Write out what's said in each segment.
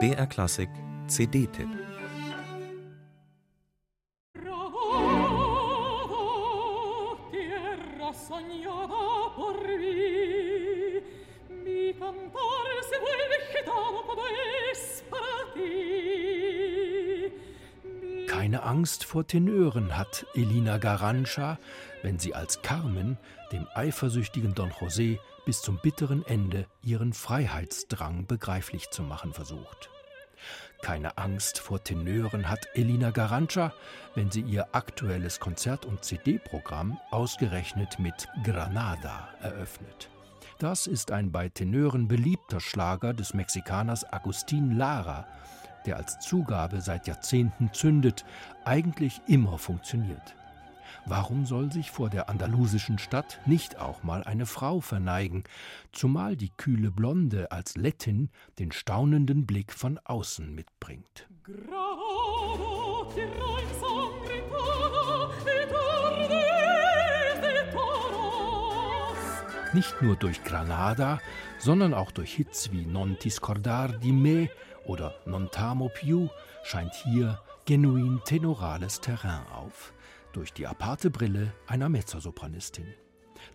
BR Klassik CD-Tipp Keine Angst vor Tenören hat Elina Garancha, wenn sie als Carmen dem eifersüchtigen Don José bis zum bitteren Ende ihren Freiheitsdrang begreiflich zu machen versucht. Keine Angst vor Tenören hat Elina Garancha, wenn sie ihr aktuelles Konzert- und CD-Programm ausgerechnet mit Granada eröffnet. Das ist ein bei Tenören beliebter Schlager des Mexikaners Agustin Lara, der als Zugabe seit Jahrzehnten zündet, eigentlich immer funktioniert. Warum soll sich vor der andalusischen Stadt nicht auch mal eine Frau verneigen, zumal die kühle Blonde als Lettin den staunenden Blick von außen mitbringt? Nicht nur durch Granada, sondern auch durch Hits wie Non ti scordar di me oder Non t'amo più scheint hier genuin tenorales Terrain auf durch die aparte Brille einer Mezzosopranistin.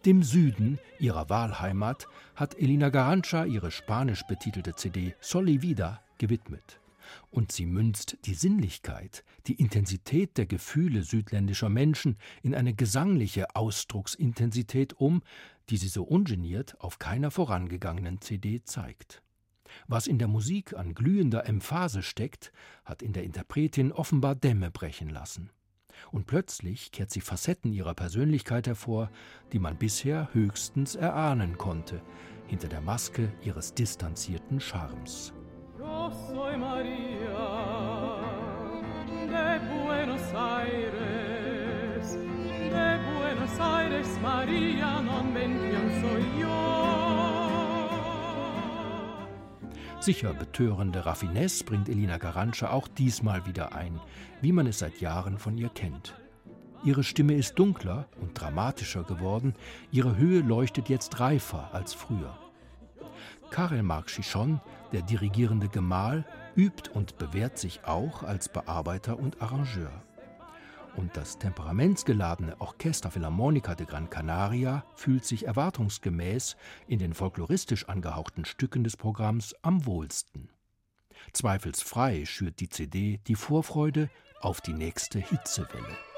Dem Süden ihrer Wahlheimat hat Elina Garancha ihre spanisch betitelte CD Soli Vida gewidmet. Und sie münzt die Sinnlichkeit, die Intensität der Gefühle südländischer Menschen in eine gesangliche Ausdrucksintensität um, die sie so ungeniert auf keiner vorangegangenen CD zeigt. Was in der Musik an glühender Emphase steckt, hat in der Interpretin offenbar Dämme brechen lassen und plötzlich kehrt sie Facetten ihrer Persönlichkeit hervor, die man bisher höchstens erahnen konnte, hinter der Maske ihres distanzierten Charmes. Yo soy Maria de Buenos Aires, de Buenos Aires, Maria, non ven soy yo. Sicher betörende Raffinesse bringt Elina Garantsche auch diesmal wieder ein, wie man es seit Jahren von ihr kennt. Ihre Stimme ist dunkler und dramatischer geworden, ihre Höhe leuchtet jetzt reifer als früher. Karel Marc Chichon, der dirigierende Gemahl, übt und bewährt sich auch als Bearbeiter und Arrangeur und das temperamentsgeladene Orchester Philharmonica de Gran Canaria fühlt sich erwartungsgemäß in den folkloristisch angehauchten Stücken des Programms am wohlsten. Zweifelsfrei schürt die CD die Vorfreude auf die nächste Hitzewelle.